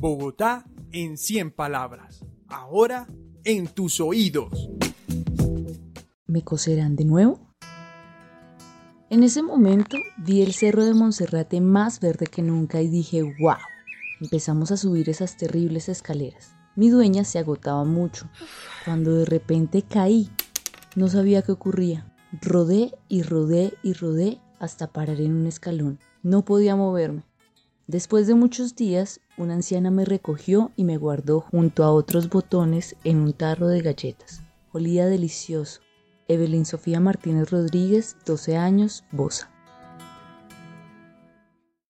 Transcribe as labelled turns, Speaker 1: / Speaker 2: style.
Speaker 1: Bogotá en 100 palabras. Ahora en tus oídos.
Speaker 2: ¿Me coserán de nuevo? En ese momento vi el cerro de Monserrate más verde que nunca y dije, wow. Empezamos a subir esas terribles escaleras. Mi dueña se agotaba mucho, cuando de repente caí. No sabía qué ocurría. Rodé y rodé y rodé hasta parar en un escalón. No podía moverme. Después de muchos días, una anciana me recogió y me guardó junto a otros botones en un tarro de galletas. Olía delicioso. Evelyn Sofía Martínez Rodríguez, 12 años, Bosa.